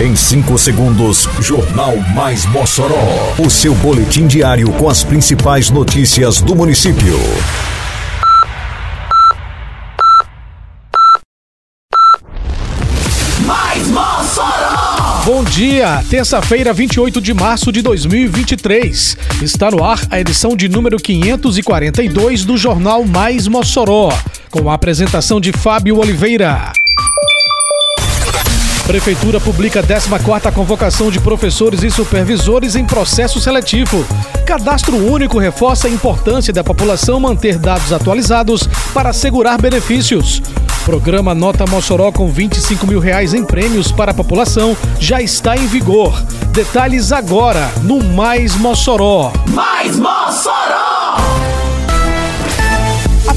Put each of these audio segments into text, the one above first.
Em 5 segundos, Jornal Mais Mossoró. O seu boletim diário com as principais notícias do município. Mais Mossoró! Bom dia, terça-feira, 28 de março de 2023. Está no ar a edição de número 542 do Jornal Mais Mossoró, com a apresentação de Fábio Oliveira. Prefeitura publica 14ª convocação de professores e supervisores em processo seletivo. Cadastro único reforça a importância da população manter dados atualizados para assegurar benefícios. Programa Nota Mossoró com 25 mil reais em prêmios para a população já está em vigor. Detalhes agora no Mais Mossoró. Mais Mossoró!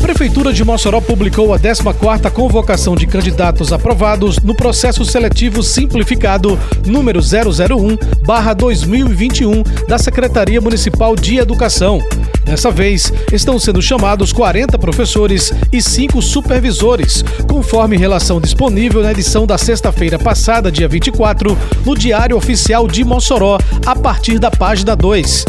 A Prefeitura de Mossoró publicou a 14ª convocação de candidatos aprovados no processo seletivo simplificado número 001/2021 da Secretaria Municipal de Educação. Dessa vez, estão sendo chamados 40 professores e 5 supervisores, conforme relação disponível na edição da sexta-feira passada, dia 24, no Diário Oficial de Mossoró, a partir da página 2.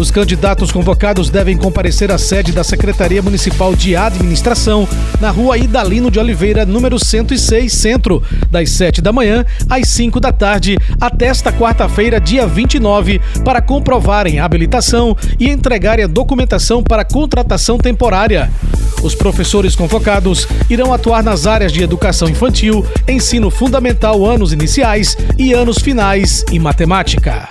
Os candidatos convocados devem comparecer à sede da Secretaria Municipal de Administração, na rua Idalino de Oliveira, número 106, Centro, das 7 da manhã às 5 da tarde, até esta quarta-feira, dia 29, para comprovarem a habilitação e entregarem a documentação para contratação temporária. Os professores convocados irão atuar nas áreas de educação infantil, ensino fundamental anos iniciais e anos finais e matemática.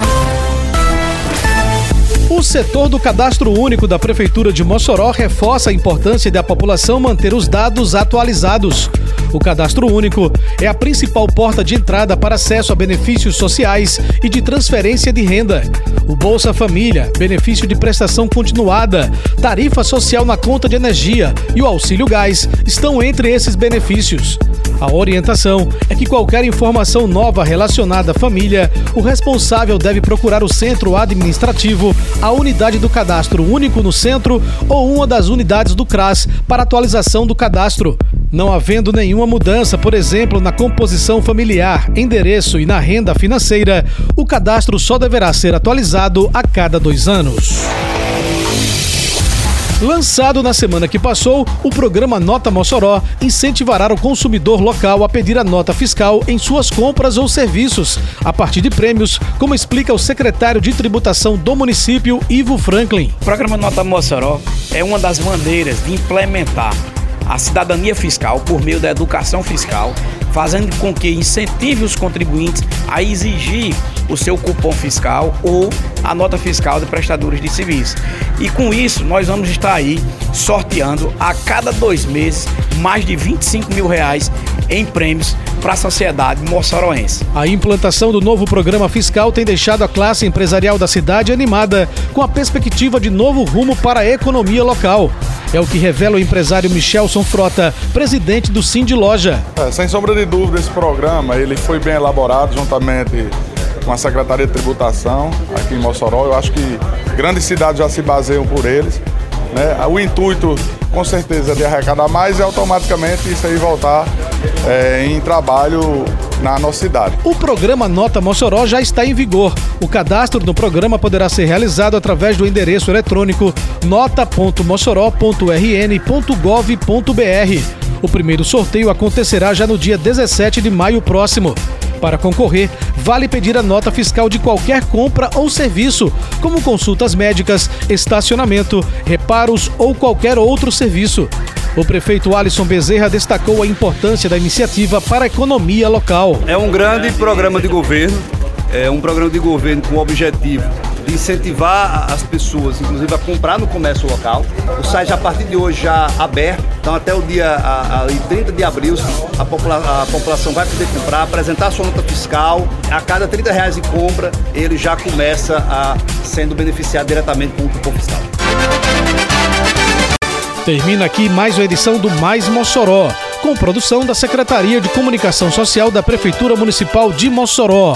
O setor do cadastro único da Prefeitura de Mossoró reforça a importância da população manter os dados atualizados. O cadastro único é a principal porta de entrada para acesso a benefícios sociais e de transferência de renda. O Bolsa Família, benefício de prestação continuada, tarifa social na conta de energia e o auxílio gás estão entre esses benefícios. A orientação é que qualquer informação nova relacionada à família, o responsável deve procurar o centro administrativo, a unidade do cadastro único no centro ou uma das unidades do CRAS para atualização do cadastro. Não havendo nenhuma mudança, por exemplo, na composição familiar, endereço e na renda financeira, o cadastro só deverá ser atualizado a cada dois anos. Lançado na semana que passou, o programa Nota Mossoró incentivará o consumidor local a pedir a nota fiscal em suas compras ou serviços, a partir de prêmios, como explica o secretário de tributação do município, Ivo Franklin. O programa Nota Mossoró é uma das maneiras de implementar a cidadania fiscal por meio da educação fiscal, fazendo com que incentive os contribuintes a exigir o seu cupom fiscal ou a nota fiscal de prestadores de serviço. E com isso, nós vamos estar aí sorteando a cada dois meses mais de 25 mil reais em prêmios para a sociedade moçoroense. A implantação do novo programa fiscal tem deixado a classe empresarial da cidade animada, com a perspectiva de novo rumo para a economia local. É o que revela o empresário Michelson Frota, presidente do Sim de Loja. É, sem sombra de dúvida, esse programa ele foi bem elaborado juntamente com a Secretaria de Tributação aqui em Mossoró. Eu acho que grandes cidades já se baseiam por eles. Né? O intuito, com certeza, é de arrecadar mais e automaticamente isso aí voltar é, em trabalho na nossa cidade. O programa Nota Mossoró já está em vigor. O cadastro do programa poderá ser realizado através do endereço eletrônico nota.mossoró.rn.gov.br. O primeiro sorteio acontecerá já no dia 17 de maio próximo. Para concorrer, vale pedir a nota fiscal de qualquer compra ou serviço, como consultas médicas, estacionamento, reparos ou qualquer outro serviço. O prefeito Alisson Bezerra destacou a importância da iniciativa para a economia local. É um grande programa de governo, é um programa de governo com o objetivo de incentivar as pessoas, inclusive, a comprar no comércio local. O site, a partir de hoje, já aberto. Então, até o dia a, a 30 de abril, a, popula a, população vai poder comprar, apresentar sua nota fiscal. A cada 30 reais de compra, ele já começa a sendo beneficiado diretamente com o cupom fiscal. Termina aqui mais uma edição do Mais Mossoró, com produção da Secretaria de Comunicação Social da Prefeitura Municipal de Mossoró.